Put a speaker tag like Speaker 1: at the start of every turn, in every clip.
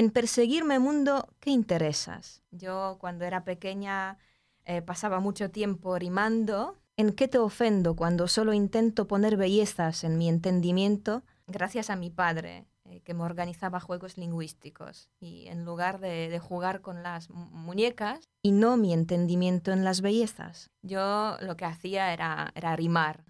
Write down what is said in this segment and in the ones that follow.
Speaker 1: En perseguirme mundo, ¿qué interesas? Yo cuando era pequeña eh, pasaba mucho tiempo rimando. ¿En qué te ofendo cuando solo intento poner bellezas en mi entendimiento? Gracias a mi padre, eh, que me organizaba juegos lingüísticos. Y en lugar de, jugar con las mu- muñecas y no mi entendimiento en las bellezas, yo lo que hacía era rimar.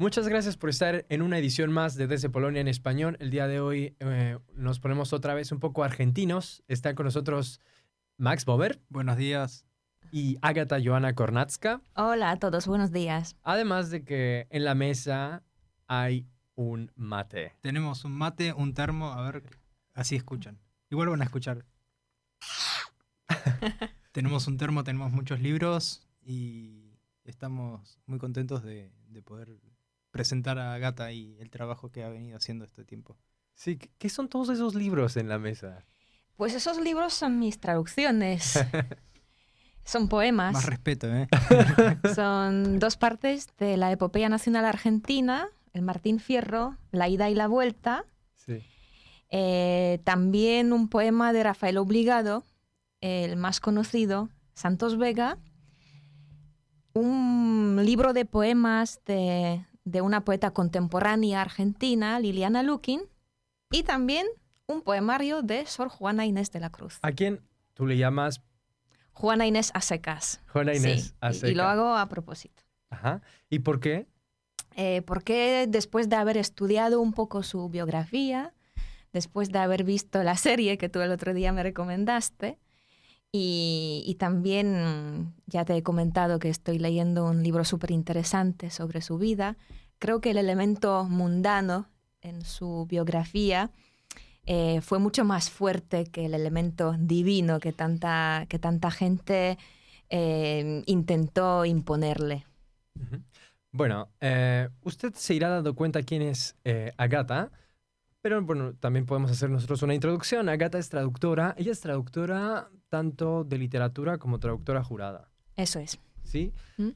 Speaker 2: Muchas gracias por estar en una edición más de Desde Polonia en español. El día de hoy eh, nos ponemos otra vez un poco argentinos. Están con nosotros Max Bober
Speaker 3: Buenos días.
Speaker 2: y Agata Joana Kornatska.
Speaker 1: Hola a todos, buenos días.
Speaker 2: Además de que en la mesa hay un mate.
Speaker 3: Tenemos un mate, un termo, a ver, así escuchan. Igual van a escuchar. tenemos un termo, tenemos muchos libros y estamos muy contentos de, de poder presentar a Gata y el trabajo que ha venido haciendo este tiempo.
Speaker 2: Sí, ¿qué- ¿qué son todos esos libros en la mesa?
Speaker 1: Pues esos libros son mis traducciones. Son poemas.
Speaker 3: Más respeto, ¿eh?
Speaker 1: Son dos partes de la epopeya nacional argentina, el Martín Fierro, La ida y la vuelta.
Speaker 2: Sí.
Speaker 1: Eh, también un poema de Rafael Obligado, el más conocido, Santos Vega. Un libro de poemas de, de una poeta contemporánea argentina, Liliana Lukin. Y también un poemario de Sor Juana Inés de la Cruz.
Speaker 2: ¿A quién tú le llamas
Speaker 1: Juana Inés a secas.
Speaker 2: Juana Inés
Speaker 1: Sí,
Speaker 2: a
Speaker 1: y- y lo hago a propósito.
Speaker 2: Ajá. ¿Y por qué?
Speaker 1: Eh, porque después de haber estudiado un poco su biografía, después de haber visto la serie que tú el otro día me recomendaste, y, y también ya te he comentado que estoy leyendo un libro súper interesante sobre su vida, creo que el elemento mundano en su biografía eh, fue mucho más fuerte que el elemento divino que tanta, que tanta gente eh, intentó imponerle.
Speaker 2: Bueno, eh, usted se irá dando cuenta quién es Agata, pero bueno, también podemos hacer nosotros una introducción. Agata es traductora, ella es traductora tanto de literatura como traductora jurada,
Speaker 1: Eso es.
Speaker 2: ¿sí?
Speaker 1: ¿Mm?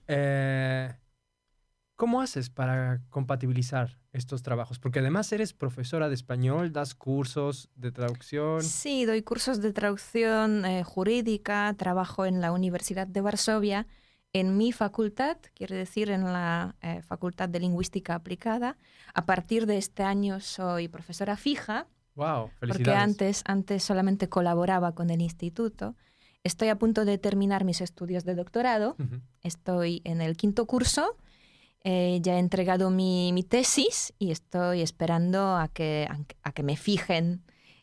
Speaker 2: ¿Cómo haces para compatibilizar estos trabajos? Porque además eres profesora de español, das cursos de traducción.
Speaker 1: Sí, doy cursos de traducción eh, jurídica, trabajo en la Universidad de Varsovia, en mi facultad, quiere decir en la eh, Facultad de Lingüística Aplicada. A partir de este año soy profesora fija,
Speaker 2: ¡Wow!
Speaker 1: porque
Speaker 2: Felicidades.
Speaker 1: antes, antes solamente colaboraba con el instituto. Estoy a punto de terminar mis estudios de doctorado,
Speaker 2: Ujú.
Speaker 1: estoy en el quinto curso, eh, ya he entregado mi, mi tesis y estoy esperando a que, a que me fijen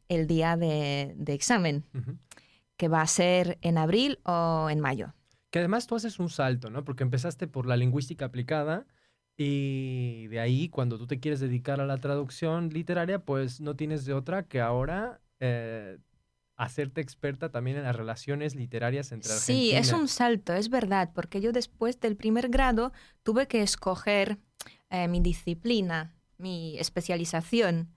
Speaker 1: el día de- de examen que va a ser en abril o en mayo.
Speaker 2: Que además tú haces un salto, ¿no? Porque empezaste por la lingüística aplicada y de ahí cuando tú te quieres dedicar a la traducción literaria, pues no tienes de otra que ahora eh, hacerte experta también en las relaciones literarias entre
Speaker 1: Sí, es
Speaker 2: Argentina-
Speaker 1: un salto, es verdad, porque yo después del primer grado tuve que escoger eh, mi disciplina, mi especialización,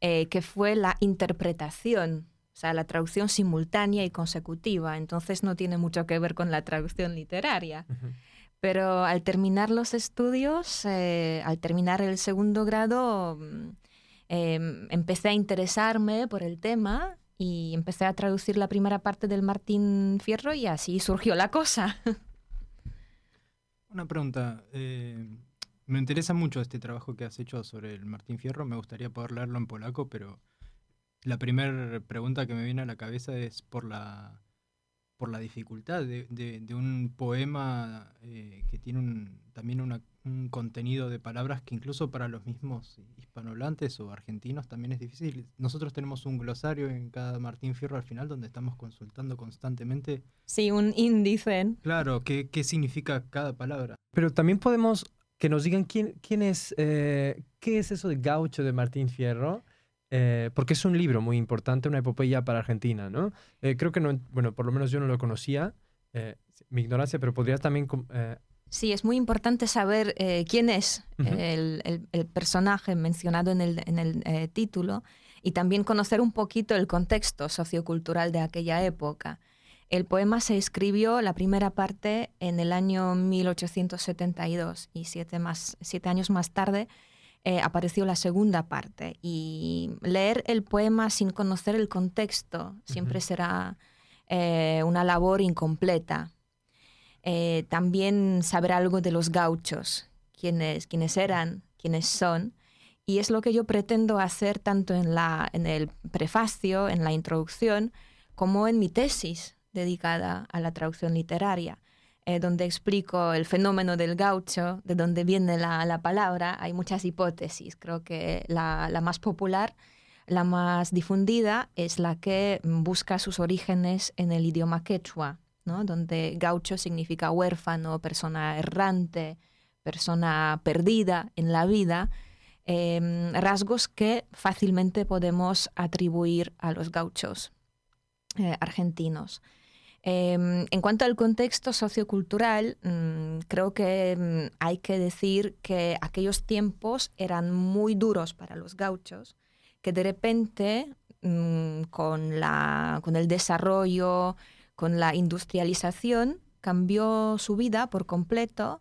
Speaker 1: eh, que fue la interpretación, o sea, la traducción simultánea y consecutiva. Entonces no tiene mucho que ver con la traducción literaria. Pero al terminar los estudios, eh, al terminar el segundo grado, mm, em, empecé a interesarme por el tema y empecé a traducir la primera parte del Martín Fierro y así surgió la cosa.
Speaker 3: Una pregunta. eh, me interesa mucho este trabajo que has hecho sobre el Martín Fierro. Me gustaría poder leerlo en polaco, pero la primera pregunta que me viene a la cabeza es por la, por la dificultad de, de- un poema eh, que tiene un- también una- un contenido de palabras que incluso para los mismos hispanohablantes o argentinos también es difícil. Nosotros tenemos un glosario en cada Martín Fierro al final donde estamos consultando constantemente,
Speaker 1: Sí, un índice.
Speaker 3: claro, qué, qué significa cada palabra.
Speaker 2: Pero también podemos que nos digan quién, quién es, eh, qué es eso de gaucho de Martín Fierro. eh, porque es un libro muy importante, una epopeya para Argentina, ¿no? Eh, creo que no, bueno, por lo menos yo no lo conocía, eh, mi ignorancia, pero podrías también...
Speaker 1: Sí, es muy importante saber quién es el, el, personaje mencionado en el, en el título y también conocer un poquito el contexto sociocultural de aquella época. El poema se escribió la primera parte en el año 1872 y siete, más, siete años más tarde eh, apareció la segunda parte. Y leer el poema sin conocer el contexto siempre será eh, una labor incompleta. Eh, también saber algo de los gauchos, quiénes, quiénes eran, quiénes son. Y es lo que yo pretendo hacer tanto en, la, en el prefacio, en la introducción, como en mi tesis dedicada a la traducción literaria. Eh, donde explico el fenómeno del gaucho, de dónde viene la, palabra. Hay muchas hipótesis. Creo que la, más popular, la más difundida, es la que busca sus orígenes en el idioma quechua, ¿no? donde gaucho significa huérfano, persona errante, persona perdida en la vida. Em, rasgos que fácilmente podemos atribuir a los gauchos eh, argentinos. Em, en cuanto al contexto sociocultural, mm, creo que mm, hay que decir que aquellos tiempos eran muy duros para los gauchos, que de repente mm, con, la, con el desarrollo, con la industrialización, cambió su vida por completo.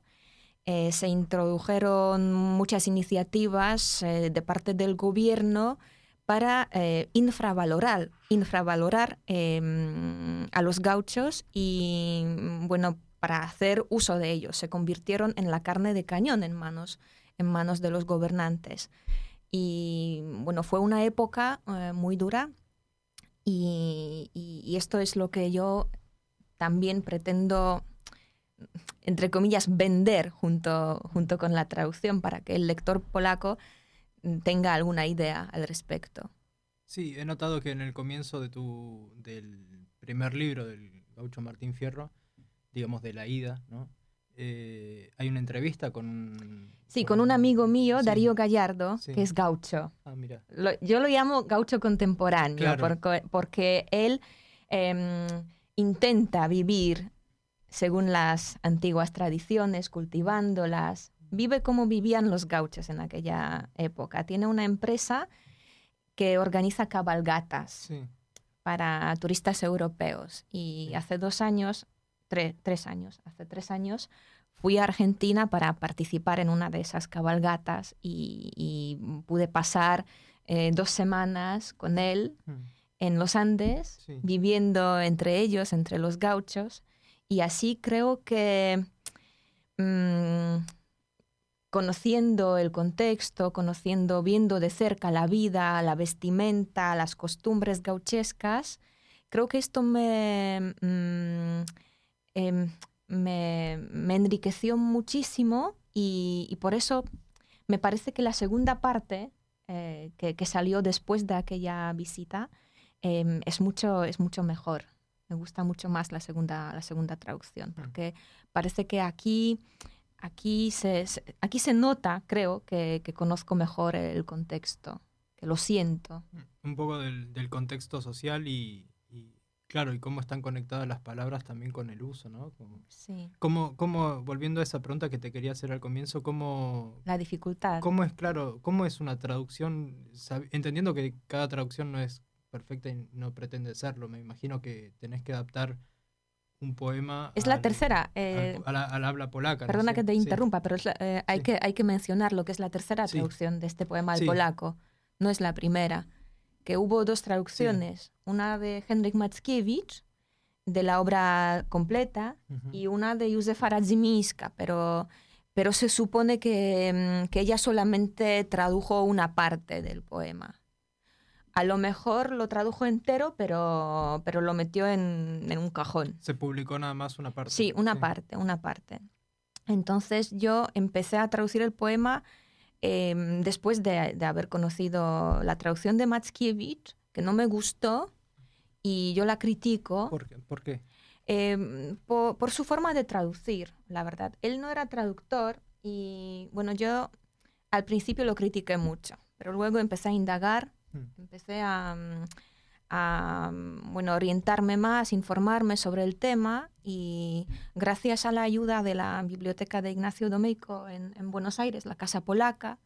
Speaker 1: Eh, se introdujeron muchas iniciativas eh, de parte del gobierno para eh, infravalorar, infravalorar em, a los gauchos y bueno, para hacer uso de ellos. Se convirtieron en la carne de cañón en manos, en manos de los gobernantes. Y bueno, fue una época muy dura y, esto es lo que yo también pretendo entre comillas, vender junto, junto con la traducción para que el lector polaco tenga alguna idea al respecto.
Speaker 3: Sí, he notado que en el comienzo de tu, del primer libro del gaucho Martín Fierro, digamos de la ida, ¿no? Eh, hay una entrevista con...
Speaker 1: Sí, con, un amigo mío, Darío Gallardo, que es gaucho.
Speaker 3: Ah, mira.
Speaker 1: yo lo llamo gaucho contemporáneo porque, él em, intenta vivir según las antiguas tradiciones, cultivándolas, vive como vivían los gauchos en aquella época. Tiene una empresa que organiza cabalgatas para turistas europeos. Y hace dos años, tres años, hace tres años, fui a Argentina para participar en una de esas cabalgatas y, pude pasar eh, dos semanas con él mm. en los Andes, viviendo entre ellos, entre los gauchos. Y así creo que... Mm, conociendo el contexto, conociendo, viendo de cerca la vida, la vestimenta, las costumbres gauchescas, creo que esto me, mm, em, me, enriqueció muchísimo y, por eso me parece que la segunda parte eh, que, salió después de aquella visita em, es, mucho, es mucho mejor. Me gusta mucho más la segunda, la segunda traducción, mm. porque parece que aquí aquí se, aquí se nota, creo, que, conozco mejor el contexto, que lo siento.
Speaker 3: Mm, un poco del, contexto social y, claro, y cómo están conectadas las palabras también con el uso, ¿no?
Speaker 1: sí.
Speaker 3: Cómo, cómo, volviendo a esa pregunta que te quería hacer al comienzo, ¿cómo...
Speaker 1: La dificultad.
Speaker 3: ¿Cómo es, claro, cómo es una traducción, entendiendo que cada traducción no es perfecta y no pretende serlo, me imagino que tenés que adaptar un poema.
Speaker 1: Es la tercera.
Speaker 3: Eh, al, habla polaca.
Speaker 1: Perdona que te interrumpa, pero eh, hay, que, hay que mencionar lo que es la tercera traducción de este poema al polaco. No es la primera. Que hubo dos traducciones. Una de Henryk Mackiewicz, de la obra completa, y una de Józefa Radzimiska, pero, pero se supone que, mm, que ella solamente tradujo una parte del poema a lo mejor lo tradujo entero, pero, pero lo metió en, un cajón.
Speaker 3: ¿Se publicó nada más una parte?
Speaker 1: Sí, una parte, una parte. Entonces yo empecé a traducir el poema em, después de, haber conocido la traducción de Mackiewicz, que no me gustó, y yo la critico.
Speaker 3: ¿Por qué? ¿Por, qué?
Speaker 1: Em, por, su forma de traducir, la verdad. Él no era traductor y bueno, yo al principio lo critiqué mucho, pero luego empecé a indagar
Speaker 3: Mm.
Speaker 1: Empecé a, mm, a, bueno, orientarme más, informarme sobre el tema y gracias a la ayuda de la biblioteca de Ignacio Domeico en, en Buenos Aires, la Casa Polaca,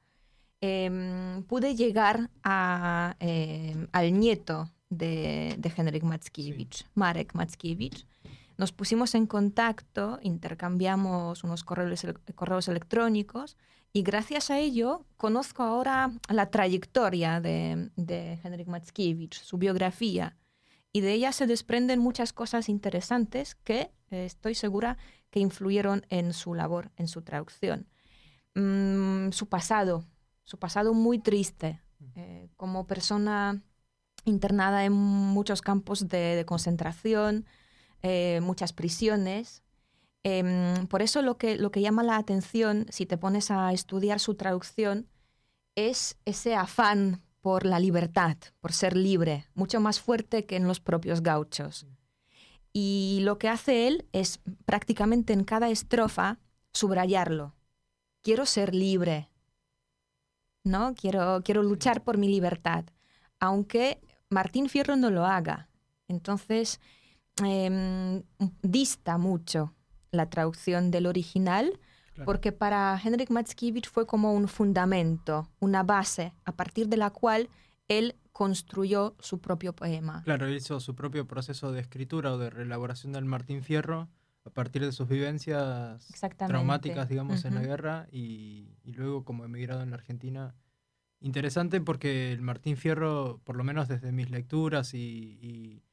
Speaker 1: em, pude llegar a, em, al nieto de, de Henryk Mackiewicz, Marek Mackiewicz. Nos pusimos en contacto, intercambiamos unos correos, correos electrónicos y gracias a ello conozco ahora la trayectoria de, de Henryk Mackiewicz, su biografía, y de ella se desprenden muchas cosas interesantes que eh, estoy segura que influyeron en su labor, en su traducción. Mm, su pasado, su pasado muy triste, eh, como persona internada en muchos campos de, de concentración, eh, muchas prisiones. Em, por eso lo que, lo que llama la atención, si te pones a estudiar su traducción, es ese afán por la libertad, por ser libre, mucho más fuerte que en los propios gauchos. Y lo que hace él es prácticamente en cada estrofa subrayarlo. Quiero ser libre, ¿no? Quiero, quiero luchar por mi libertad, aunque Martín Fierro no lo haga. Entonces, em, dista mucho la traducción del original,
Speaker 3: Claro.
Speaker 1: porque para Henryk Mackiewicz fue como un fundamento, una base, a partir de la cual él construyó su propio poema.
Speaker 3: Claro, hizo su propio proceso de escritura o de reelaboración del Martín Fierro a partir de sus vivencias traumáticas, digamos, en la guerra y, y luego como emigrado en la Argentina. Interesante porque el Martín Fierro, por lo menos desde mis lecturas y, y,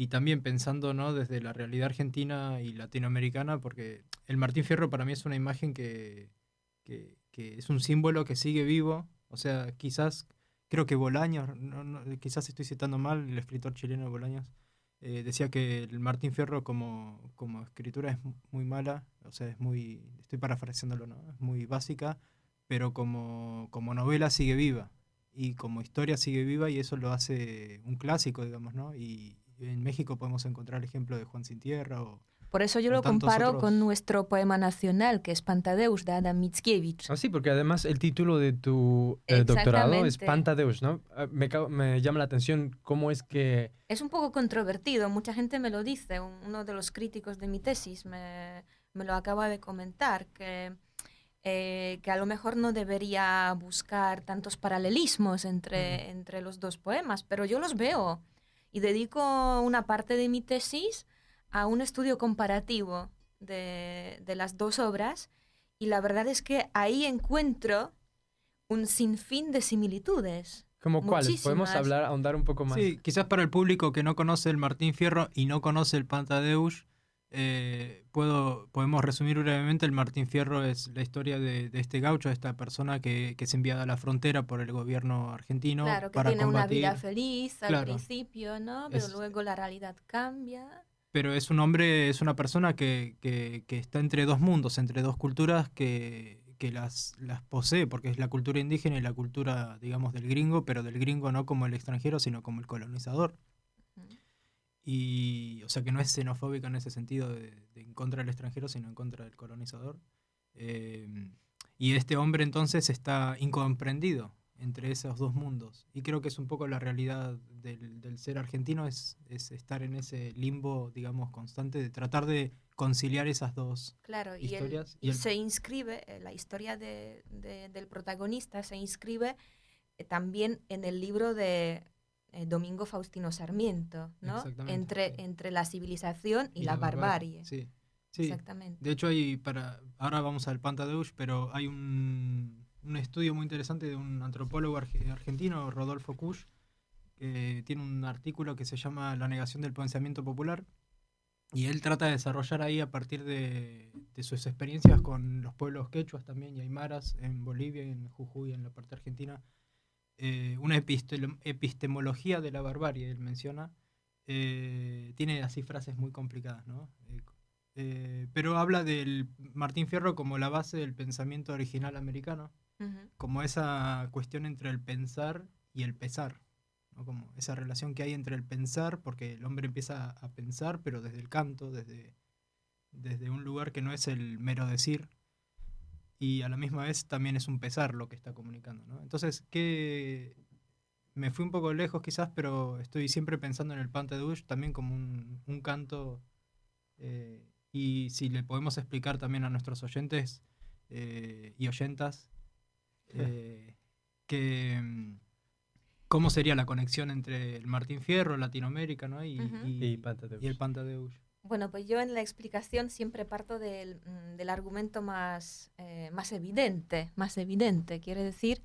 Speaker 3: y también pensando ¿no? desde la realidad argentina y latinoamericana, porque el Martín Fierro para mí es una imagen que, que, que es un símbolo que sigue vivo. O sea, quizás, creo que Bolaños, no- no, quizás estoy citando mal, el escritor chileno Bolaños, eh, decía que el Martín Fierro como, como escritura es muy mala, o sea, es muy, estoy parafraseándolo, ¿no? Es muy básica, pero como, como novela sigue viva y como historia sigue viva y eso lo hace un clásico, digamos, ¿no? Y en México podemos encontrar el ejemplo de Juan Sin Tierra o...
Speaker 1: Por eso yo lo comparo
Speaker 3: otros-
Speaker 1: con nuestro poema nacional, que es Pantadeus de Adam Mickiewicz.
Speaker 2: Ah, sí, porque además el título de tu eh, doctorado es. Pantadeus, ¿no? Ah, Me, me llama la atención cómo es que...
Speaker 1: Es un poco controvertido, mucha gente me lo dice. Un- Uno de los críticos de mi tesis me, me lo acaba de comentar, que, eh, que a lo mejor no debería buscar tantos paralelismos entre, entre los dos poemas, pero yo los veo y dedico una parte de mi tesis a un estudio comparativo de, de las dos obras y la verdad es que ahí encuentro un sinfín de similitudes.
Speaker 2: ¿Cómo cuáles? ¿Podemos hablar, ahondar un poco más?
Speaker 3: Sí, quizás para el público que no conoce el Martín Fierro y no conoce el Pantadeus, eh, puedo, podemos resumir brevemente, el Martín Fierro es la historia de, de este gaucho, de esta persona que, que es enviada a la frontera por el gobierno argentino
Speaker 1: Claro, que
Speaker 3: para
Speaker 1: tiene
Speaker 3: combatir.
Speaker 1: una vida feliz al
Speaker 3: Claro.
Speaker 1: principio, ¿no? Pero
Speaker 3: Es-
Speaker 1: luego la realidad cambia.
Speaker 3: Pero es un hombre, es una persona que, que- que está entre dos mundos, entre dos culturas que, que las, las posee, porque es la cultura indígena y la cultura, digamos, del gringo, pero del gringo no como el extranjero, sino como el colonizador. Y, o sea, que no es xenofóbica en ese sentido de, de en contra del extranjero, sino en contra del colonizador. Eh, y este hombre entonces está incomprendido entre esos dos mundos. Y creo que es un poco la realidad del, del ser argentino, es, es estar en ese limbo, digamos, constante, de tratar de conciliar esas dos.
Speaker 1: Claro, y, él-
Speaker 3: Historias, y
Speaker 1: y se inscribe, eh, la historia de- de- del protagonista se inscribe eh, también en el libro de eh, Domingo Faustino Sarmiento, ¿no? Entre,
Speaker 3: sí.
Speaker 1: entre la civilización y, la, barbarie.
Speaker 3: Sí, sí.
Speaker 1: Exactamente.
Speaker 3: De hecho, hay para. Ahora vamos al Pantadeush, pero hay un, un estudio muy interesante de un antropólogo arge- argentino, Rodolfo Kusch, que tiene un artículo que se llama La negación del pensamiento popular. Y él trata de desarrollar ahí a partir de, de sus experiencias con los pueblos quechuas también y aymaras en Bolivia en Jujuy, en la parte argentina, eh, una epistemología de la barbarie, él menciona. Eh, tiene así frases muy complicadas, ¿no? Eh, pero habla del Martín Fierro como la base del pensamiento original americano, como esa cuestión entre el pensar y el pesar, ¿no? como esa relación que hay entre el pensar, porque el hombre empieza a pensar, pero desde el canto, desde, desde un lugar que no es el mero decir, y a la misma vez también es un pesar lo que está comunicando. ¿no? Entonces, ¿qué me fui un poco lejos quizás, pero estoy siempre pensando en el Pantadouche también como un, un canto. eh, y si le podemos explicar también a nuestros oyentes eh, y oyentas eh, que mm, cómo sería la conexión entre el Martín Fierro, Latinoamérica, ¿no? y, y-
Speaker 2: Y Pantadeusz.
Speaker 3: y el Pantadeusz.
Speaker 1: Bueno, pues yo en la explicación siempre parto del, mm, del argumento más, eh, más evidente, más evidente. Quiere decir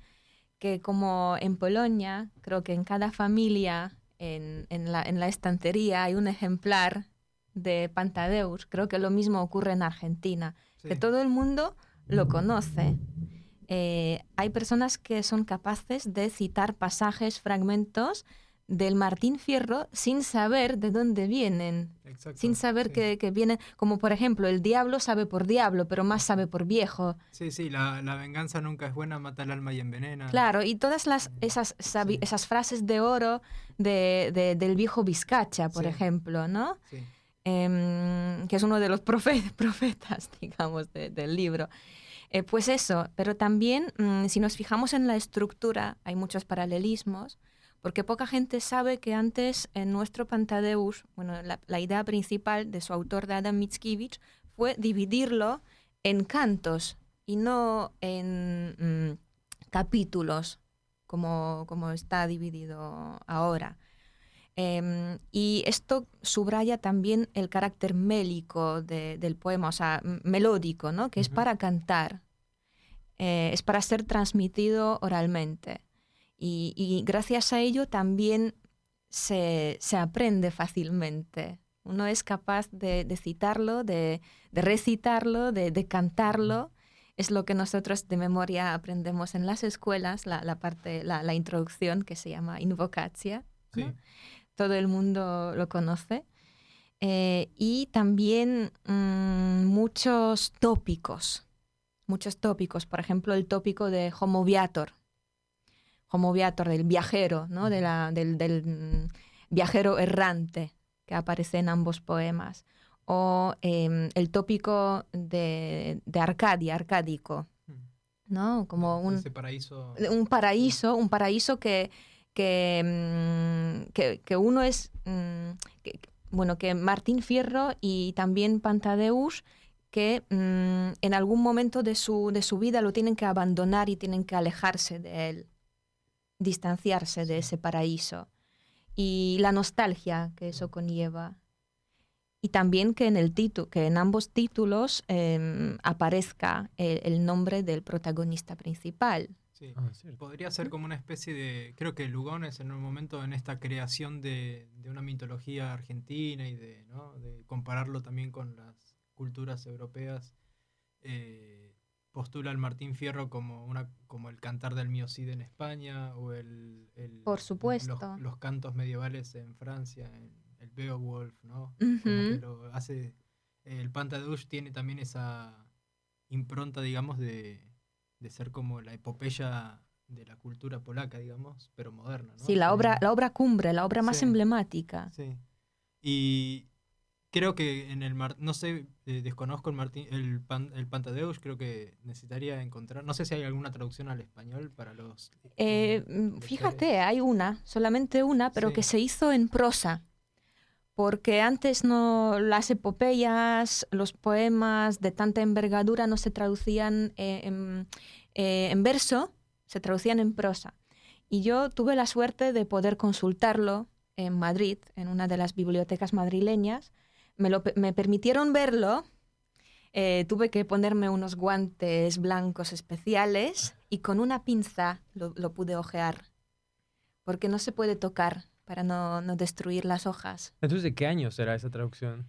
Speaker 1: que como en Polonia, creo que en cada familia, en, en la, en la estantería hay un ejemplar de Pantadeusz. Creo que lo mismo ocurre en Argentina, que
Speaker 3: Sí.
Speaker 1: todo el mundo lo conoce. Eh, hay personas que son capaces de citar pasajes, fragmentos del Martín Fierro sin saber de dónde vienen
Speaker 3: Exacto,
Speaker 1: sin saber
Speaker 3: sí.
Speaker 1: que, que viene, como por ejemplo, el diablo sabe por diablo, pero más sabe por viejo.
Speaker 3: Sí, sí, la, la venganza nunca es buena, mata el alma y envenena.
Speaker 1: Claro, y todas las, esas, sabi-
Speaker 3: Sí.
Speaker 1: esas frases de oro de, de- del viejo Vizcacha, por
Speaker 3: Sí.
Speaker 1: ejemplo, ¿no?
Speaker 3: Sí.
Speaker 1: Em, que es uno de los profe- profetas, digamos, de- del libro. Eh, pues eso, pero también mm, si nos fijamos en la estructura, hay muchos paralelismos, porque poca gente sabe que antes en nuestro Pantadeusz, bueno, la, la idea principal de su autor, de Adam Mickiewicz, fue dividirlo en cantos y no en mm, capítulos, como, como está dividido ahora. Em, y esto subraya también el carácter mélico de- del poema, o sea, melódico, ¿no? que es para cantar, eh, es para ser transmitido oralmente. Y, y gracias a ello también se, se aprende fácilmente. Uno es capaz de, de citarlo, de, de recitarlo, de, de cantarlo. Es lo que nosotros de memoria aprendemos en las escuelas, la, la parte, la, la introducción que se llama invocatia.
Speaker 3: Sí.
Speaker 1: ¿no? todo el mundo lo conoce. Eh, y también mm, muchos tópicos, muchos tópicos, por ejemplo, el tópico de Homo Viator, Homo Viator, del viajero, ¿no? de la- del, del, mm, viajero errante que aparece en ambos poemas. O em, el tópico de, de Arcadia, arcádico. ¿no? Como un,
Speaker 3: paraíso.
Speaker 1: un paraíso, un paraíso que, que, mm, que, que uno es, mm, que- bueno, que Martín Fierro y también Pantadeusz, que en algún momento de su, de su vida lo tienen que abandonar y tienen que alejarse de él, distanciarse de ese paraíso. Y la nostalgia que eso conlleva. Y también que en, el título, que en ambos títulos em, aparezca el- el nombre del protagonista principal.
Speaker 3: Sí.
Speaker 2: Ah.
Speaker 3: Podría ser como una especie de. Creo que Lugones en un momento en esta creación de, de una mitología argentina y de, ¿no? de compararlo también con las culturas europeas, eh, postula al Martín Fierro como, una, como el cantar del Miocid en España o el. el-
Speaker 1: Por supuesto.
Speaker 3: Los, los cantos medievales en Francia, en el Beowulf, ¿no? Como que
Speaker 1: Ujú.
Speaker 3: lo hace. El Pantadouche tiene también esa impronta, digamos, de, de ser como la epopeya de la cultura polaca, digamos, pero moderna, ¿no?
Speaker 1: Sí, la obra, la obra cumbre, la obra más
Speaker 3: Sí.
Speaker 1: emblemática.
Speaker 3: Sí. Y creo que en el Mar- no sé, eh, desconozco el Martín, el, pan, el Pantadeusz, creo que necesitaría encontrar, no sé si hay alguna traducción al español para los
Speaker 1: Eh,
Speaker 3: mm,
Speaker 1: mm, fíjate, hay una, solamente una, pero
Speaker 3: Sí.
Speaker 1: que se hizo en prosa. Porque antes no las epopeyas, los poemas de tanta envergadura no se traducían eh, en, eh, en verso, se traducían en prosa. Y yo tuve la suerte de poder consultarlo en Madrid, en una de las bibliotecas madrileñas. Me, lo me permitieron verlo. eh, tuve que ponerme unos guantes blancos especiales y con una pinza lo, lo pude ojear. Porque no se puede tocar para no, no destruir las hojas.
Speaker 2: Entonces, ¿de qué año será esa traducción?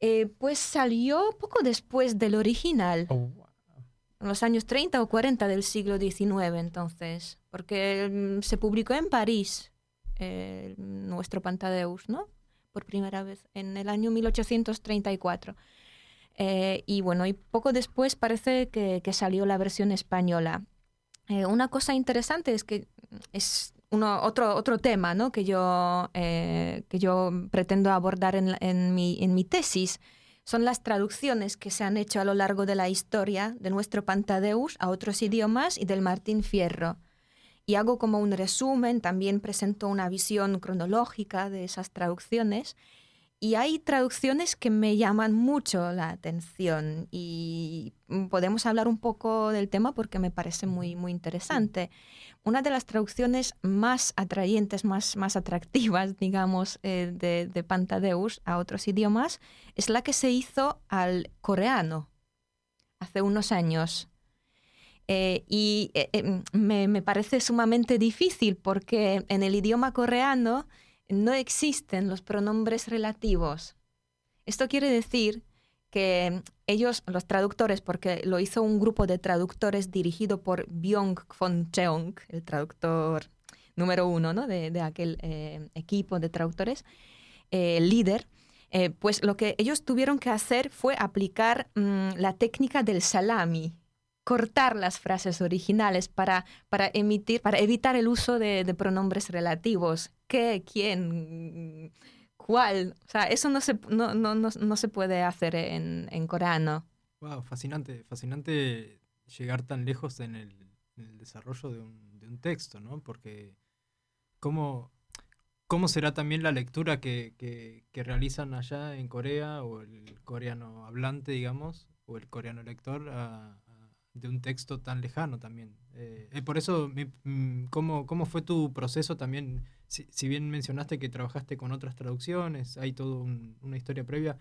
Speaker 1: Eh, pues salió poco después del original,
Speaker 2: Oh, wow.
Speaker 1: en los años 30 o 40 del siglo XIX entonces, porque mm, se publicó en París eh, nuestro Pantadeusz, ¿no? Por primera vez, en el año 1834. Eh, y bueno, y poco después parece que, que salió la versión española. Eh, una cosa interesante es que es uno, otro, otro tema ¿no? que, yo, eh, que yo pretendo abordar en, en mi, en mi tesis. Son las traducciones que se han hecho a lo largo de la historia de nuestro Pantadeusz a otros idiomas y del Martín Fierro. Y hago como un resumen, también presento una visión cronológica de esas traducciones. Y hay traducciones que me llaman mucho la atención y podemos hablar un poco del tema porque me parece muy, muy interesante. Una de las traducciones más atrayentes, más, atractivas, digamos, eh, de Pantadeus a otros idiomas es la que se hizo al coreano hace unos años. Eh, y eh, em, me, parece sumamente difícil porque en el idioma coreano no existen los pronombres relativos. Esto quiere decir que ellos, los traductores, porque lo hizo un grupo de traductores dirigido por Byung von Cheong, el traductor número uno ¿no? de, aquel eh, equipo de traductores, líder, pues lo que ellos tuvieron que hacer fue aplicar mmm, la técnica del salami cortar las frases originales para, para, emitir, para evitar el uso de, pronombres relativos. ¿Qué? ¿Quién? ¿Cuál? O sea, eso no se, no, no, no, no se puede hacer en, en, coreano.
Speaker 3: Wow, fascinante, fascinante llegar tan lejos en el, desarrollo de un, de un, texto, ¿no? Porque cómo, cómo será también la lectura que, que, realizan allá en Corea o el coreano hablante, digamos, o el coreano lector de un texto tan lejano también. Eh, eh, por eso, mm, ¿cómo, ¿cómo, fue tu proceso también? Si, si, bien mencionaste que trabajaste con otras traducciones, hay toda un, una historia previa,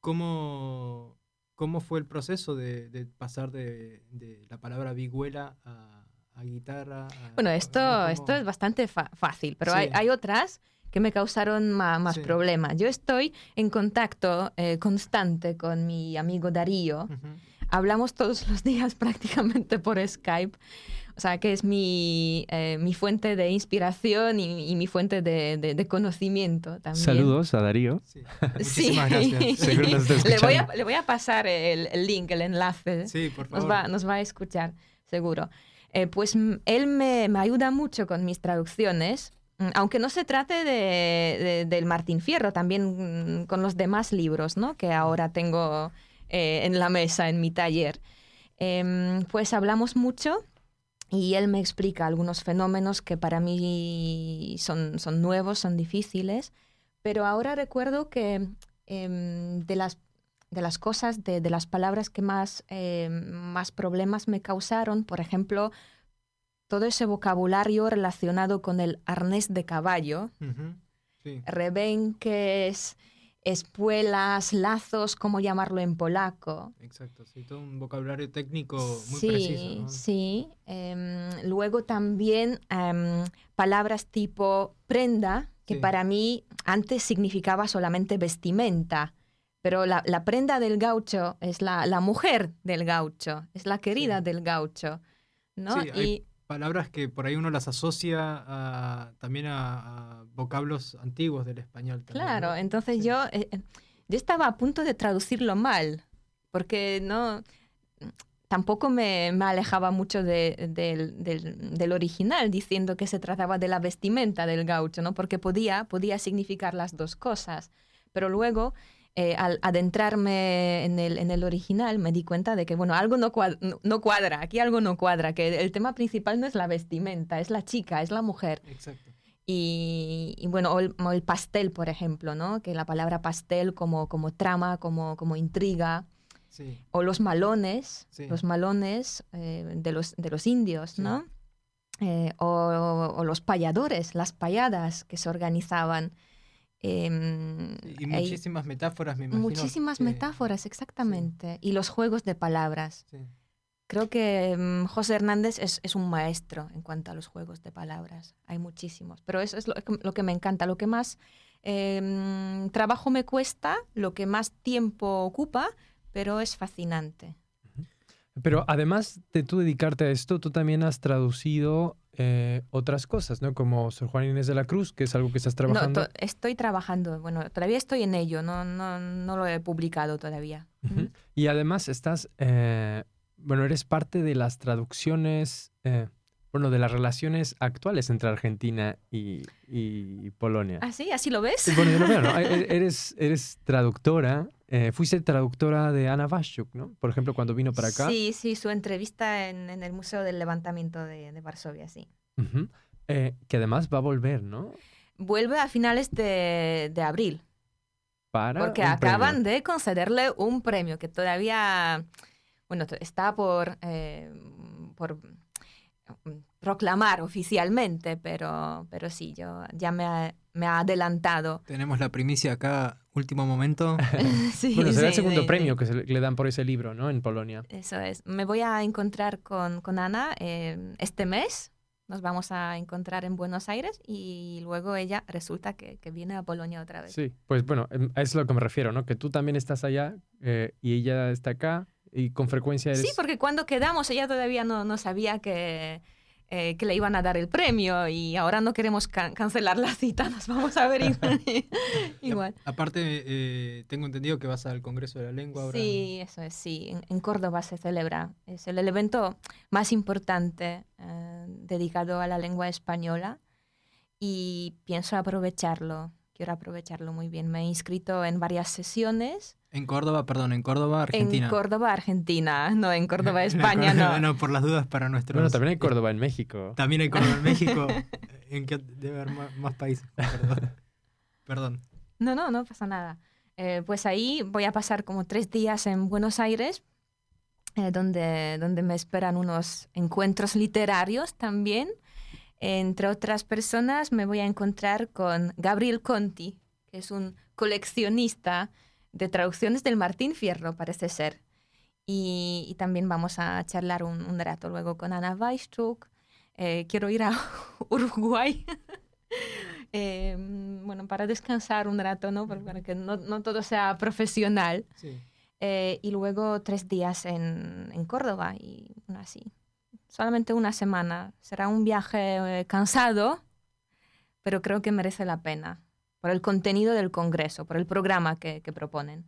Speaker 3: ¿cómo, cómo fue el proceso de, de pasar de, de, la palabra vihuela a, a guitarra? A,
Speaker 1: bueno, esto, esto es bastante fácil, pero sí. hay, hay, otras que me causaron más, más sí. problemas. Yo estoy en contacto eh, constante con mi amigo Darío. Uh -huh hablamos todos los días prácticamente por Skype. O sea, que es mi, eh, mi fuente de inspiración y, y mi fuente de, de, de, conocimiento también.
Speaker 2: Saludos a Darío.
Speaker 3: Sí. Muchísimas sí. gracias. Seguro
Speaker 1: nos está le, voy a, le voy a pasar el, el, link, el enlace.
Speaker 3: Sí, por favor.
Speaker 1: Nos va, nos va a escuchar, seguro. Eh, pues él me, me, ayuda mucho con mis traducciones, mm, aunque no se trate de, del Martín Fierro, también mm, con los demás libros ¿no? que ahora tengo eh, en la mesa, en mi taller. Eh, pues hablamos mucho y él me explica algunos fenómenos que para mí son, son nuevos, son difíciles, pero ahora recuerdo que eh, de, las, de las cosas, de, de las palabras que más, em, más problemas me causaron, por ejemplo, todo ese vocabulario relacionado con el arnés de caballo, uh -huh. sí. rebenques, espuelas, lazos, cómo llamarlo en polaco.
Speaker 3: Exacto, sí, todo un vocabulario técnico muy
Speaker 1: sí,
Speaker 3: preciso. ¿no?
Speaker 1: Sí, eh, luego también eh, palabras tipo prenda, que sí. para mí antes significaba solamente vestimenta, pero la, la prenda del gaucho es la, la, mujer del gaucho, es la querida sí. del gaucho. ¿no?
Speaker 3: Sí, y, palabras que por ahí uno las asocia a, también a, a, vocablos antiguos del español. También,
Speaker 1: claro,
Speaker 3: ¿no?
Speaker 1: entonces sí. yo, eh, yo estaba a punto de traducirlo mal, porque no tampoco me, me alejaba mucho de, de, de, del original, diciendo que se trataba de la vestimenta del gaucho, ¿no? porque podía, podía significar las dos cosas. Pero luego eh, al adentrarme en el, en el original me di cuenta de que, bueno, algo no cuadra, no cuadra, aquí algo no cuadra, que el tema principal no es la vestimenta, es la chica, es la mujer.
Speaker 3: Exacto.
Speaker 1: Y, y, bueno, o el, o el, pastel, por ejemplo, ¿no? Que la palabra pastel como, como trama, como, como intriga.
Speaker 3: Sí.
Speaker 1: O los malones, sí. los malones eh, de, los, de los indios, sí. ¿no? Eh, o, o, los payadores, las payadas que se organizaban.
Speaker 3: Eh, y muchísimas metáforas, me imagino.
Speaker 1: Muchísimas que... metáforas, exactamente. Sí. Y los juegos de palabras. Sí. Creo que um, José Hernández es, es, un maestro en cuanto a los juegos de palabras. Hay muchísimos. Pero eso es lo, lo que me encanta. Lo que más eh, trabajo me cuesta, lo que más tiempo ocupa, pero es fascinante.
Speaker 2: Pero además de tú dedicarte a esto, tú también has traducido eh, otras cosas, ¿no? Como Sor Juan Inés de la Cruz, que es algo que estás trabajando.
Speaker 1: No, estoy trabajando, bueno, todavía estoy en ello, no, no, no lo he publicado todavía.
Speaker 2: Uh -huh. Y además estás, eh, bueno, eres parte de las traducciones, eh, bueno, de las relaciones actuales entre Argentina y, y Polonia.
Speaker 1: ¿Ah, sí? ¿Así lo ves?
Speaker 2: Bueno, yo lo veo, ¿no? E-, eres, eres traductora eh, fuiste traductora de Ana Vashchuk, ¿no? Por ejemplo, cuando vino para acá.
Speaker 1: Sí, sí, su entrevista en, en el Museo del Levantamiento de, de, Varsovia, sí.
Speaker 2: Eh, que además va a volver, ¿no?
Speaker 1: Vuelve a finales de, de abril,
Speaker 2: Para
Speaker 1: porque acaban
Speaker 2: premio.
Speaker 1: de concederle un premio que todavía, bueno, está por, eh, por proclamar oficialmente, pero, pero sí, yo ya me ha, me ha adelantado.
Speaker 3: Tenemos la primicia acá, último momento.
Speaker 1: Sí,
Speaker 2: Bueno, será el
Speaker 1: sí,
Speaker 2: segundo
Speaker 1: sí,
Speaker 2: premio
Speaker 1: sí.
Speaker 2: que se le dan por ese libro, ¿no? En Polonia.
Speaker 1: Eso es. Me voy a encontrar con, con Ana eh, este mes. Nos vamos a encontrar en Buenos Aires y luego ella resulta que, que viene a Polonia otra vez.
Speaker 2: Sí, pues bueno, em, es lo que me refiero, ¿no? Que tú también estás allá eh, y ella está acá y con frecuencia eres...
Speaker 1: Sí, porque cuando quedamos ella todavía no, no sabía que, eh, que le iban a dar el premio y ahora no queremos can- cancelar la cita, nos vamos a ver igual.
Speaker 3: A- aparte, eh, tengo entendido que vas al Congreso de la Lengua ahora. en-
Speaker 1: Sí, eso es, sí. En, en Córdoba se celebra. Es el, el evento más importante eh, dedicado a la lengua española y pienso aprovecharlo. Quiero aprovecharlo muy bien. Me he inscrito en varias sesiones
Speaker 3: En Córdoba, perdón, en Córdoba, Argentina.
Speaker 1: en Córdoba, Argentina, no en Córdoba, España, no.
Speaker 3: no, por las dudas para nuestros...
Speaker 2: Bueno, también hay Córdoba en México.
Speaker 3: También hay Córdoba en México. en que debe haber más, más países. Perdón. Perdón.
Speaker 1: No, no, no pasa nada. Eh, pues ahí voy a pasar como tres días en Buenos Aires, eh, donde, donde me esperan unos encuentros literarios también. Entre otras personas me voy a encontrar con Gabriel Conti, que es un coleccionista de traducciones del Martín Fierro, parece ser. Y, y también vamos a charlar un, un rato luego con Ana Weistruk. Eh, quiero ir a Uruguay. Eh, bueno, para descansar un rato, ¿no? Porque- Para que no, no todo sea profesional.
Speaker 3: Sí.
Speaker 1: Eh, y luego tres días en, en Córdoba y bueno, así. Solamente una semana. Será un viaje eh, cansado, pero creo que merece la pena por el contenido del Congreso, por el programa que, que proponen.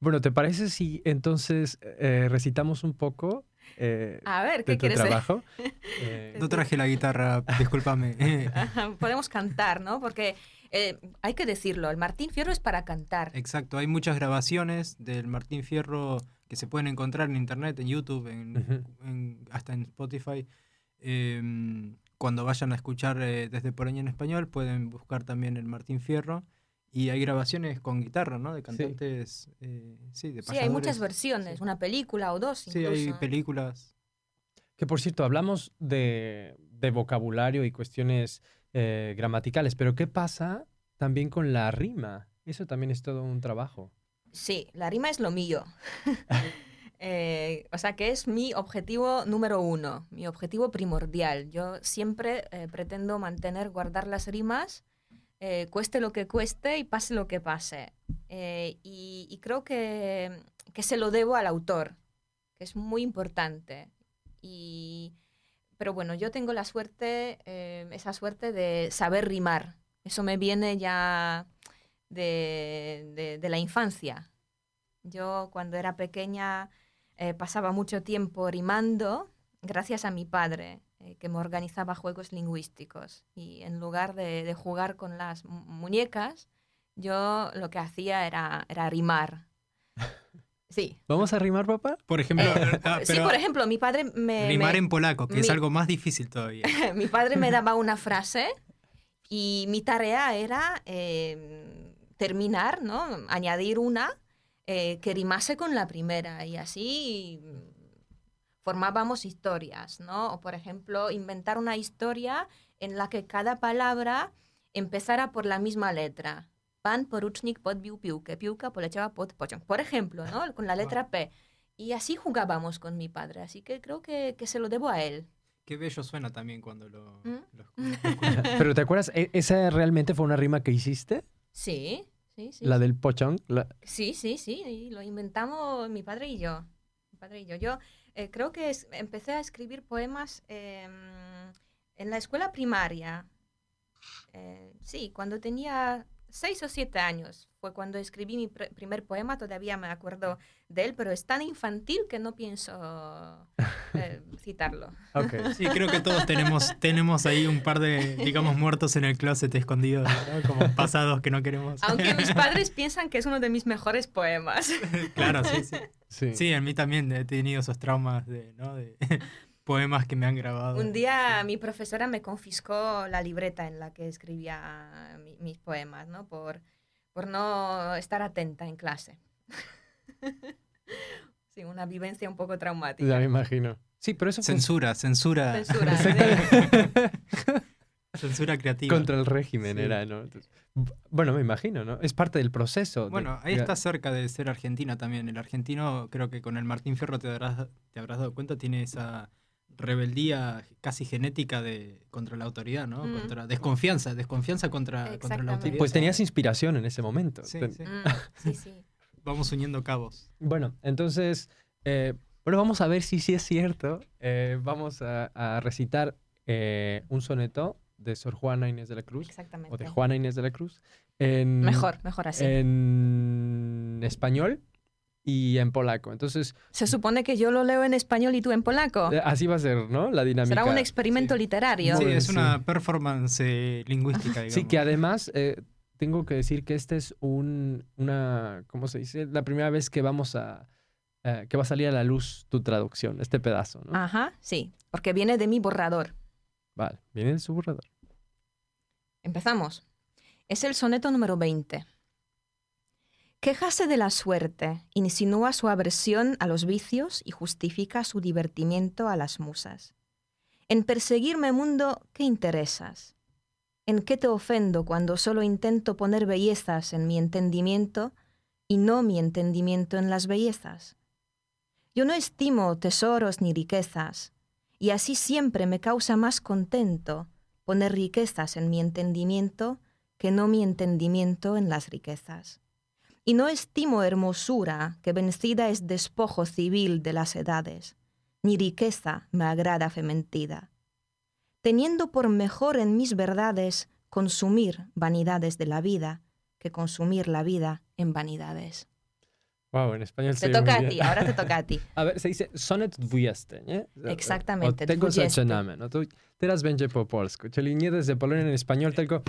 Speaker 2: Bueno, ¿te parece si entonces eh, recitamos un poco eh,
Speaker 1: A ver,
Speaker 2: de
Speaker 1: ¿qué
Speaker 2: tu
Speaker 1: quieres decir?
Speaker 2: trabajo? Eh,
Speaker 3: No traje la guitarra, discúlpame.
Speaker 1: Podemos cantar, ¿no? Porque eh, hay que decirlo, el Martín Fierro es para cantar.
Speaker 3: Exacto, hay muchas grabaciones del Martín Fierro que se pueden encontrar en internet, en YouTube, en, hasta en Spotify. Cuando vayan a escuchar eh, desde Polonia en español, pueden buscar también el Martín Fierro. Y hay grabaciones con guitarra, ¿no? De cantantes, eh, sí, de
Speaker 1: Sí, hay muchas versiones,
Speaker 3: Sí.
Speaker 1: una película o dos
Speaker 3: Sí,
Speaker 1: incluso.
Speaker 3: hay películas.
Speaker 2: Que por cierto, hablamos de, de vocabulario y cuestiones eh, gramaticales, pero ¿qué pasa también con la rima? Eso también es todo un trabajo.
Speaker 1: Sí, la rima es lo mío. Eh, o sea que es mi objetivo número uno, mi objetivo primordial. Yo siempre eh, pretendo mantener, guardar las rimas, eh, cueste lo que cueste y pase lo que pase. Eh, y, y creo que, que se lo debo al autor, que es muy importante. Y, pero bueno, yo tengo la suerte, eh, esa suerte de saber rimar. Eso me viene ya de, de- de la infancia. Yo cuando era pequeña eh, pasaba mucho tiempo rimando gracias a mi padre, eh, que me organizaba juegos lingüísticos. Y en lugar de, de jugar con las mu- muñecas, yo lo que hacía era, era rimar. Sí.
Speaker 2: ¿Vamos a rimar, papá?
Speaker 3: Por ejemplo, ah,
Speaker 1: sí,
Speaker 3: pero
Speaker 1: por ejemplo, mi padre me...
Speaker 3: rimar
Speaker 1: me-
Speaker 3: en polaco, que es algo más difícil todavía.
Speaker 1: mi padre me daba una frase y mi tarea era eh, terminar, ¿no? Añadir una eh, que rimase con la primera y así mm, formábamos historias, ¿no? O por ejemplo, inventar una historia en la que cada palabra empezara por la misma letra. Pan porucznik podbił piłkę, piłka poleciała pod pociąg. Por ejemplo, ¿no? Con la letra P. Y así jugábamos con mi padre, así que creo que, que se lo debo a él.
Speaker 3: Qué bello suena también cuando lo,
Speaker 1: ¿Mm?
Speaker 3: lo escu- lo escucho.
Speaker 2: Pero ¿te acuerdas? ¿E- ¿Esa realmente fue una rima que hiciste?
Speaker 1: Sí, sí, sí.
Speaker 2: la
Speaker 1: sí.
Speaker 2: del pochón. la-
Speaker 1: Sí, sí, sí, lo inventamos mi padre y yo. Mi padre y yo. Yo eh, creo que es- empecé a escribir poemas em, en la escuela primaria. Eh, sí, cuando tenía seis o siete años fue cuando escribí mi pr- primer poema, todavía me acuerdo de él, pero es tan infantil que no pienso eh, citarlo.
Speaker 2: Ok.
Speaker 3: Sí, creo que todos tenemos, tenemos ahí un par de, digamos, muertos en el closet escondidos, ¿no? como pasados que no queremos.
Speaker 1: Aunque mis padres piensan que es uno de mis mejores poemas.
Speaker 3: claro, sí, sí.
Speaker 2: Sí.
Speaker 3: Sí, en mí también he tenido esos traumas de, ¿no? de, poemas que me han grabado.
Speaker 1: Un día mi profesora me confiscó la libreta en la que escribía mi- mis poemas, ¿no? Por, por no estar atenta en clase. sí, una vivencia un poco traumática.
Speaker 2: Ya me imagino. Sí, pero eso fue
Speaker 3: Censura, censura.
Speaker 1: Censura. ¿sí?
Speaker 3: Censura creativa.
Speaker 2: contra el régimen,
Speaker 3: Sí.
Speaker 2: era, ¿no? Bueno, me imagino, ¿no? Es parte del proceso. de-
Speaker 3: Bueno, ahí
Speaker 2: de-
Speaker 3: está cerca de ser Argentina también. El argentino, creo que con el Martín Fierro te habrás, te habrás dado cuenta, tiene esa rebeldía casi genética de contra la autoridad, ¿no?
Speaker 1: Mm.
Speaker 3: Contra desconfianza, desconfianza contra, contra la autoridad.
Speaker 2: Pues tenías inspiración en ese momento.
Speaker 3: Sí,
Speaker 2: Ten-
Speaker 3: sí.
Speaker 1: Mm, sí, sí.
Speaker 3: Vamos uniendo cabos.
Speaker 2: Bueno, entonces, eh, bueno, vamos a ver si sí es cierto. Eh, vamos a, a recitar eh, un soneto de Sor Juana Inés de la Cruz,
Speaker 1: Exactamente.
Speaker 2: o de Juana Inés de la Cruz, en,
Speaker 1: Mejor, mejor así.
Speaker 2: en español y en polaco. Entonces,
Speaker 1: Se supone que yo lo leo en español y tú en polaco.
Speaker 2: eh, así va a ser, ¿no? La dinámica.
Speaker 1: Será un experimento
Speaker 3: Sí.
Speaker 1: literario.
Speaker 3: Sí, es
Speaker 2: sí.
Speaker 3: una performance eh, lingüística, digamos.
Speaker 2: Sí, que además eh, tengo que decir que esta es un, una, ¿cómo se dice? La primera vez que vamos a, eh, que va a salir a la luz tu traducción, este pedazo, ¿no?
Speaker 1: Ajá, sí, porque viene de mi borrador.
Speaker 2: Vale, viene en su borrador.
Speaker 1: Empezamos. Es el soneto número 20. Quejase de la suerte, insinúa su aversión a los vicios y justifica su divertimiento a las musas. En perseguirme mundo, ¿qué interesas? ¿En qué te ofendo cuando solo intento poner bellezas en mi entendimiento y no mi entendimiento en las bellezas? Yo no estimo tesoros ni riquezas, y así siempre me causa más contento poner riquezas en mi entendimiento que no mi entendimiento en las riquezas. Y no estimo hermosura, que vencida es despojo civil de las edades, ni riqueza me agrada fementida. Teniendo por mejor en mis verdades consumir vanidades de la vida, que consumir la vida en vanidades.
Speaker 2: Wow, en español se
Speaker 1: Te toca a ti, ahora te toca a ti.
Speaker 2: A ver, se dice sonet dwudziesty, nie?
Speaker 1: Exactamente,
Speaker 2: O tego
Speaker 1: dwudziesty.
Speaker 2: zaczynamy. No to teraz będzie po polsku, czyli nie desde Polonia en español, tylko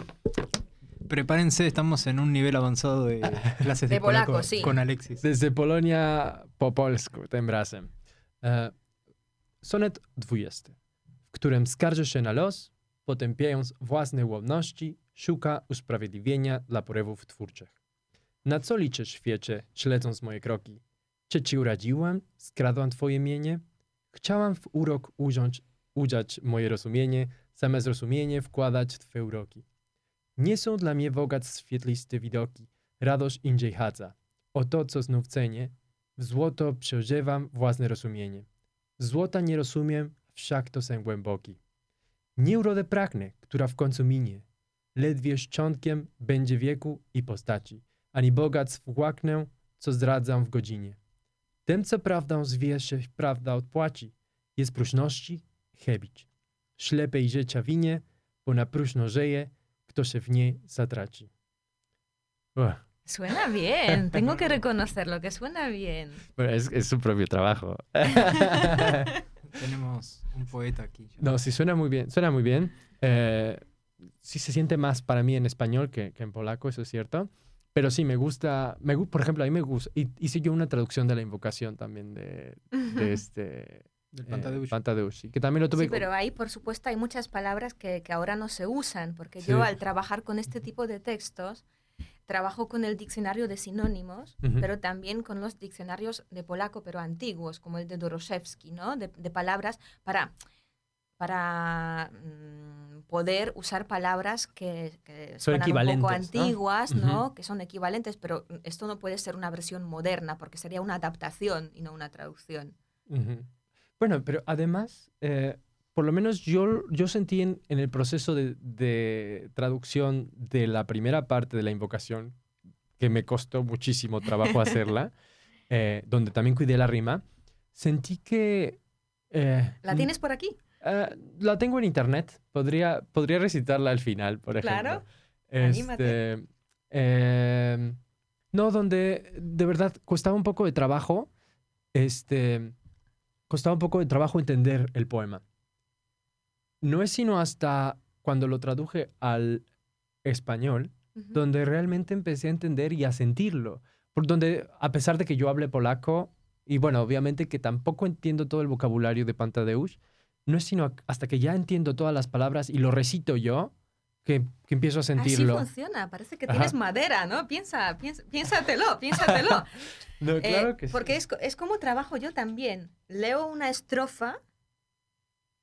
Speaker 3: Prepárense, estamos en un nivel avanzado de clases de,
Speaker 1: De polaco, sí.
Speaker 3: con Alexis.
Speaker 2: desde Polonia po polsku, tym razem. E, sonet dwudziesty, w którym skarży się na los, potępiając własne łomności, szuka usprawiedliwienia dla porywów twórczych. Na co liczysz, świecie, śledząc moje kroki? Czy ci uradziłam, skradłam twoje mienie? Chciałam w urok uziąć, udziać moje rozumienie, same zrozumienie wkładać twe uroki. Nie są dla mnie bogactw świetliste widoki, radość indziej chadza. O to, co znów cenię, w złoto przeżywam własne rozumienie. Złota nie rozumiem, wszak to sen głęboki. Nie urodę pragnę, która w końcu minie. Ledwie szczątkiem będzie wieku i postaci, ani bogactw łaknę, co zdradzam w godzinie. Tym, co prawdą zwie się, prawda odpłaci, jest próżności chebić. Ślepej życia winie, bo na próżno żyje, kto się w niej zatraci. Uah.
Speaker 1: Suena bien, tengo que reconocerlo, que suena bien.
Speaker 2: Bueno, es, es su propio trabajo.
Speaker 3: Tenemos un poeta aquí. ya.
Speaker 2: no, sí, suena muy bien. Suena muy bien. Eh, sí se siente más para mí en español que, que en polaco, eso es cierto. Pero sí, me gusta, me, por ejemplo, a mí me gusta, y- hice yo una traducción de la invocación también de, de este
Speaker 3: Del
Speaker 2: eh,
Speaker 3: Pantadeusz.
Speaker 2: Pantadeusz, y que también lo tuve
Speaker 1: Sí, pero ahí, por supuesto, hay muchas palabras que, que ahora no se usan, porque yo
Speaker 2: Sí.
Speaker 1: al trabajar con este tipo de textos, trabajo con el diccionario de sinónimos,
Speaker 2: Ujú.
Speaker 1: pero también con los diccionarios de polaco, pero antiguos, como el de Doroszewski, ¿no? De, de palabras para, para mm, poder usar palabras que, que
Speaker 2: Son
Speaker 1: un poco
Speaker 2: equivalentes, ¿no?
Speaker 1: antiguas, ¿no?
Speaker 2: Ujú.
Speaker 1: Que son equivalentes, pero esto no puede ser una versión moderna, porque sería una adaptación y no una traducción.
Speaker 2: Ujú. Bueno, pero además, eh, por lo menos yo, yo sentí en, en el proceso de, de traducción de la primera parte de la invocación, que me costó muchísimo trabajo hacerla, eh, donde también cuidé la rima, sentí que... eh,
Speaker 1: ¿La tienes por aquí?
Speaker 2: eh, la tengo en internet, podría, podría recitarla al final, por ejemplo.
Speaker 1: Claro.
Speaker 2: Este,
Speaker 1: Anímate.
Speaker 2: eh, no, donde de verdad costaba un poco de trabajo, este, costaba un poco de trabajo entender el poema. No es sino hasta cuando lo traduje al español, donde realmente empecé a entender y a sentirlo. Por donde, a pesar de que yo hable polaco, y bueno, obviamente que tampoco entiendo todo el vocabulario de Pantadeusz, no es sino hasta que ya entiendo todas las palabras y lo recito yo, que, que empiezo a sentirlo.
Speaker 1: Así funciona, parece que
Speaker 2: Ajá.
Speaker 1: tienes madera, ¿no? Piensa, piensa piénsatelo, piénsatelo.
Speaker 2: No,
Speaker 1: Eh,
Speaker 2: claro que sí.
Speaker 1: porque es, es como trabajo yo también. Leo una estrofa,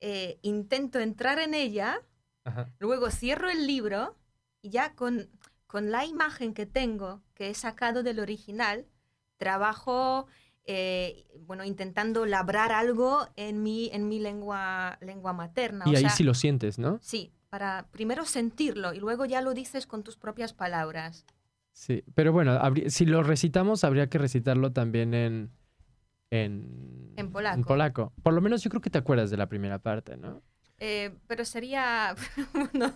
Speaker 1: eh, intento entrar en ella,
Speaker 2: Ajá.
Speaker 1: luego cierro el libro y ya con, con la imagen que tengo, que he sacado del original, trabajo, eh, bueno, intentando labrar algo en mi, en mi lengua, lengua materna.
Speaker 2: Y
Speaker 1: o
Speaker 2: ahí
Speaker 1: sea,
Speaker 2: sí lo sientes, ¿no?
Speaker 1: Sí, para primero sentirlo y luego ya lo dices con tus propias palabras.
Speaker 2: Sí, pero bueno, si lo recitamos, habría que recitarlo también en... En,
Speaker 1: En polaco.
Speaker 2: polaco. Por lo menos yo creo que te acuerdas de la primera parte, ¿no?
Speaker 1: Eh, pero sería, no,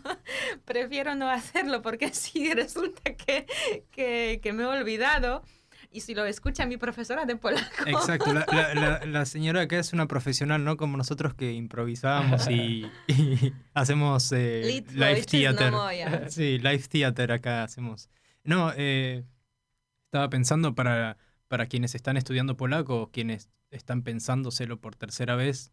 Speaker 1: prefiero no hacerlo porque si resulta que, que, que me he olvidado y si lo escucha mi profesora de polaco.
Speaker 3: Exacto, la, la- la- la señora acá es una profesional, ¿no? Como nosotros que improvisamos y, y hacemos eh, live theater. Sí, live theater acá hacemos. No, eh, estaba pensando para, para quienes están estudiando polaco o quienes están pensándoselo por tercera vez,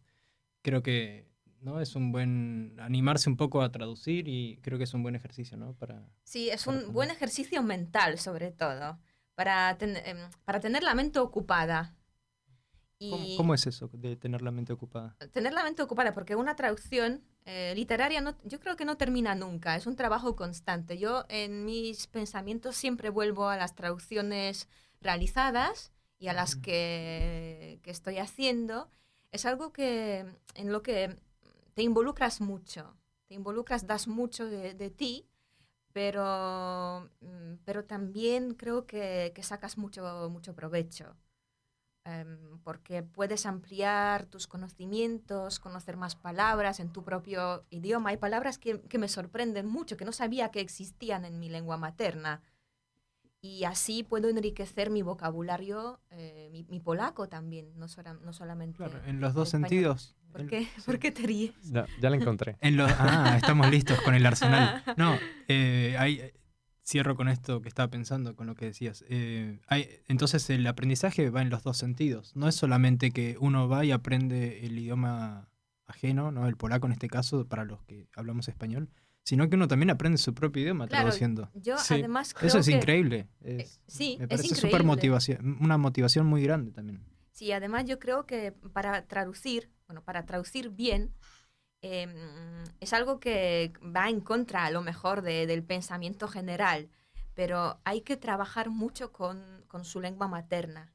Speaker 3: creo que no es un buen animarse un poco a traducir y creo que es un buen ejercicio, ¿no? Para
Speaker 1: Sí, es
Speaker 3: Para
Speaker 1: un
Speaker 3: tener-
Speaker 1: buen ejercicio mental sobre todo, para, ten- em, para tener la mente ocupada.
Speaker 3: ¿Cómo,
Speaker 1: Y
Speaker 3: cómo es eso de tener la mente ocupada?
Speaker 1: tener la mente ocupada, porque una traducción eh, literaria no, yo creo que no termina nunca, es un trabajo constante. Yo en mis pensamientos siempre vuelvo a las traducciones realizadas y a las que, que estoy haciendo. Es algo que en lo que te involucras mucho, te involucras, das mucho de, de ti, pero, mm, pero también creo que, que sacas mucho, mucho provecho em, porque puedes ampliar tus conocimientos, conocer más palabras en tu propio idioma. Hay palabras que, que me sorprenden mucho, que no sabía que existían en mi lengua materna. Y así puedo enriquecer mi vocabulario, eh, mi, mi polaco también, no, sola- no solamente.
Speaker 3: Claro, en los dos
Speaker 1: español.
Speaker 3: sentidos.
Speaker 1: ¿Por
Speaker 3: En-
Speaker 1: qué, ¿Por qué te ríes?
Speaker 2: Ya, ya la encontré.
Speaker 3: En los, ah, estamos listos con el arsenal. No, eh, hay, cierro con esto que estaba pensando, con lo que decías. Eh, hay, entonces el aprendizaje va en los dos sentidos. No es solamente que uno va y aprende el idioma ajeno, ¿no? el polaco en este caso, para los que hablamos español, sino que uno también aprende su propio idioma
Speaker 1: Claro,
Speaker 3: traduciendo.
Speaker 1: Yo
Speaker 2: Sí.
Speaker 1: además creo
Speaker 3: Eso es
Speaker 1: que-
Speaker 3: increíble.
Speaker 1: eh,
Speaker 3: Es,
Speaker 1: sí,
Speaker 3: me parece súper motivación, una motivación muy grande también.
Speaker 1: Sí, además yo creo que para traducir, bueno, para traducir bien, em, es algo que va en contra a lo mejor de- del pensamiento general, pero hay que trabajar mucho con, con su lengua materna.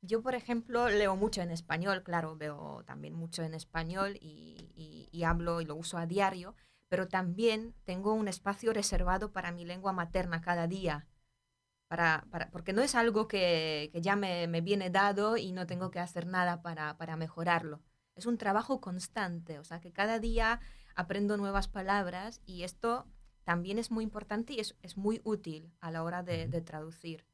Speaker 1: Yo, por ejemplo, leo mucho en español, claro, veo también mucho en español y, y- y hablo y lo uso a diario, pero también tengo un espacio reservado para mi lengua materna cada día para, para- porque no es algo que, que ya me, me viene dado y no tengo que hacer nada para, para mejorarlo. Es un trabajo constante, o sea que cada día aprendo nuevas palabras y esto también es muy importante y es, es muy útil a la hora de, de traducir,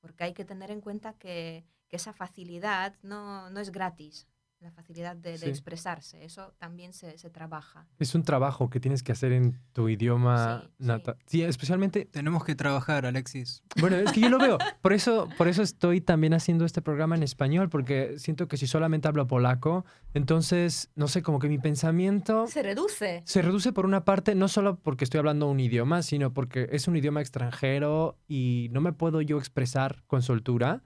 Speaker 1: porque hay que tener en cuenta que, que esa facilidad no, no es gratis, la facilidad de, de
Speaker 2: Sí.
Speaker 1: expresarse, eso también se, se trabaja.
Speaker 2: Es un trabajo que tienes que hacer en tu idioma
Speaker 1: Sí, sí.
Speaker 2: natal. Sí, especialmente
Speaker 3: Tenemos que trabajar, Alexis.
Speaker 2: Bueno, es que yo lo veo. Por eso, por eso estoy también haciendo este programa en español, porque siento que si solamente hablo polaco, entonces, no sé, como que mi pensamiento
Speaker 1: Se reduce.
Speaker 2: se reduce por una parte, no solo porque estoy hablando un idioma, sino porque es un idioma extranjero y no me puedo yo expresar con soltura.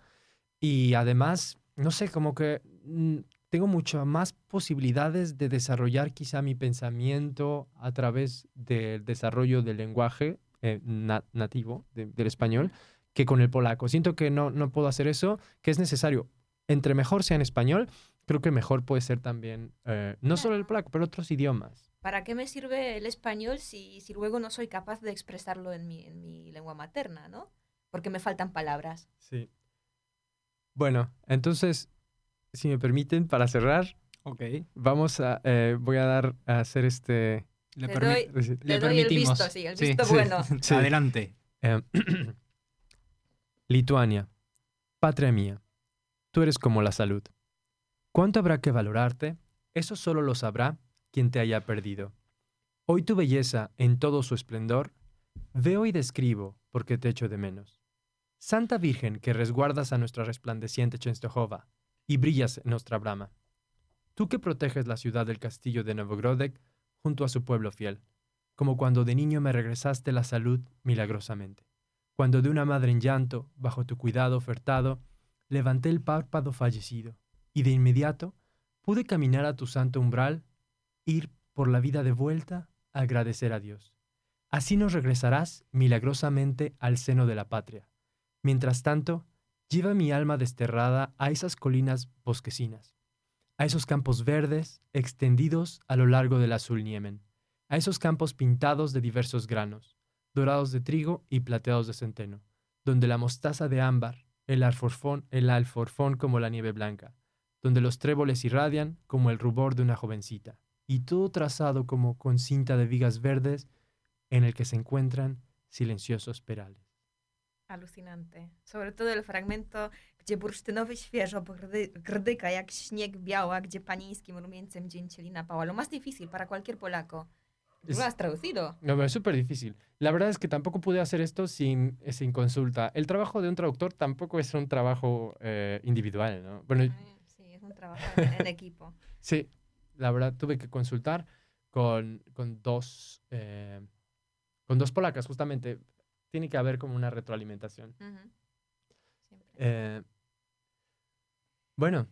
Speaker 2: Y además, no sé, como que mm, tengo muchas más posibilidades de desarrollar quizá mi pensamiento a través del desarrollo del lenguaje eh, na- nativo de- del español que con el polaco. Siento que no, no puedo hacer eso, que es necesario. Entre mejor sea en español, creo que mejor puede ser también, eh, no solo el polaco, pero otros idiomas.
Speaker 1: ¿Para qué me sirve el español si, si luego no soy capaz de expresarlo en mi, en mi lengua materna, ¿no? Porque me faltan palabras.
Speaker 2: Sí. Bueno, entonces, si me permiten, para cerrar,
Speaker 3: Ok.
Speaker 2: vamos a, eh, voy a dar a hacer este...
Speaker 3: Le,
Speaker 1: doy-
Speaker 3: le
Speaker 1: doy el
Speaker 3: permitimos.
Speaker 1: visto, sí, el visto bueno.
Speaker 2: Sí.
Speaker 3: Adelante.
Speaker 2: eh, Lituania, patria mía, tú eres como la salud. ¿Cuánto habrá que valorarte? Eso solo lo sabrá quien te haya perdido. Hoy tu belleza en todo su esplendor, veo y describo porque te echo de menos. Santa Virgen que resguardas a nuestra resplandeciente Chenstohova y brillas en nuestra brama. tú que proteges la ciudad del castillo de Novogrodek junto a su pueblo fiel, como cuando de niño me regresaste la salud milagrosamente, cuando de una madre en llanto, bajo tu cuidado ofertado, levanté el párpado fallecido, y de inmediato pude caminar a tu santo umbral, ir por la vida de vuelta a agradecer a Dios. Así nos regresarás milagrosamente al seno de la patria. Mientras tanto, lleva mi alma desterrada a esas colinas bosquecinas, a esos campos verdes extendidos a lo largo del azul Niemen, a esos campos pintados de diversos granos, dorados de trigo y plateados de centeno, donde la mostaza de ámbar, el alforfón, el alforfón como la nieve blanca, donde los tréboles irradian como el rubor de una jovencita, y todo trazado como con cinta de vigas verdes en el que se encuentran silenciosos perales.
Speaker 1: Alucinante. Sobre todo el fragmento, gdzie bursztynowy świeżo grdyka jak śnieg biała, gdzie panińskim rumieńcem dzięcieli napała. Lo más difícil para cualquier polaco. ¿Lo has traducido?
Speaker 2: No, es súper difícil. La verdad es que tampoco pude hacer esto sin, sin consulta. El trabajo de un traductor tampoco es un trabajo eh, individual, ¿no?
Speaker 1: Bueno, sí, es un trabajo en, equipo.
Speaker 2: Sí, la verdad tuve que consultar con, con dos, eh, con dos polacas, justamente. Tiene que haber como una retroalimentación. Eh, bueno.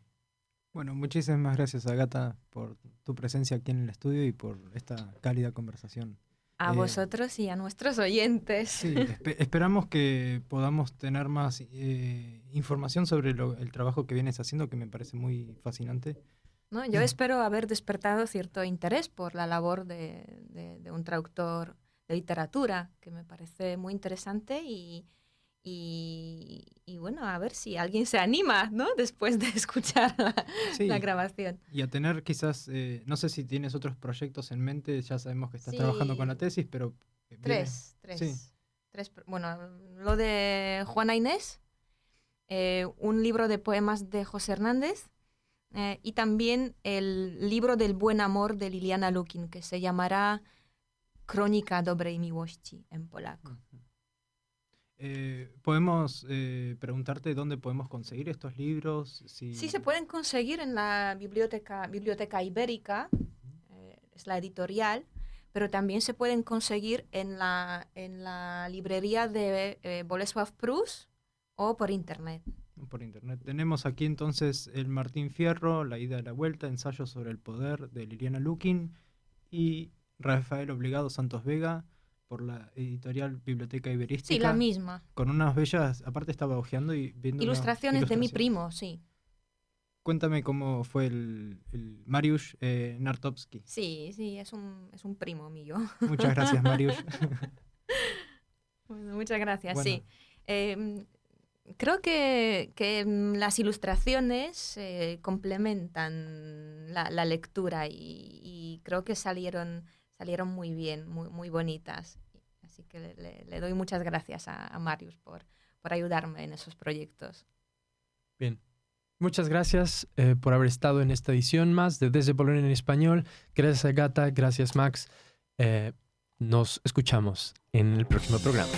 Speaker 3: Bueno, muchísimas gracias, Agata, por tu presencia aquí en el estudio y por esta cálida conversación.
Speaker 1: A eh, vosotros y a nuestros oyentes.
Speaker 3: Sí, esperamos que podamos tener más información sobre el trabajo que vienes haciendo, que me parece muy fascinante.
Speaker 1: ¿no? Yo espero haber despertado cierto interés por la labor de, un traductor de literatura, que me parece muy interesante y, y, bueno, a ver si alguien se anima, ¿no? Después de escuchar la, grabación.
Speaker 3: Y a tener quizás, eh, no sé si tienes otros proyectos en mente, ya sabemos que estás trabajando con la tesis, pero...
Speaker 1: Tres, tres, tres. Bueno, lo de Juana Inés, eh, un libro de poemas de José Hernández eh, y también el libro del buen amor de Liliana Lukin, que se llamará Crónica dobrej miłości en polaco.
Speaker 3: Eh, ¿Podemos eh, preguntarte dónde podemos conseguir estos libros?
Speaker 1: Sí, se pueden conseguir en la biblioteca, biblioteca Ibérica, es la editorial, pero también se pueden conseguir en la, en la librería de Bolesław Prus o por internet
Speaker 3: por internet. Tenemos aquí entonces el Martín Fierro, La ida y la vuelta, ensayo sobre el poder de Liliana Lukin y Rafael Obligado Santos Vega por la editorial Biblioteca Iberística.
Speaker 1: Sí, la misma.
Speaker 3: Con unas bellas, aparte estaba hojeando y viendo
Speaker 1: ilustraciones, de mi primo, sí.
Speaker 3: Cuéntame cómo fue el, Mariusz eh, Nartovsky.
Speaker 1: Sí, sí, es un, es un primo mío.
Speaker 3: Muchas gracias, Mariusz.
Speaker 1: bueno, muchas gracias, sí. Em, creo que, mm, las ilustraciones eh, complementan la, lectura y, creo que salieron, salieron muy bien, muy, muy bonitas. Así que le, doy muchas gracias a, Marius por, por ayudarme en esos proyectos.
Speaker 2: Bien. Muchas gracias eh, por haber estado en esta edición más de Desde Polonia en Español. Gracias Gata, gracias Max. Eh, nos escuchamos en el próximo programa.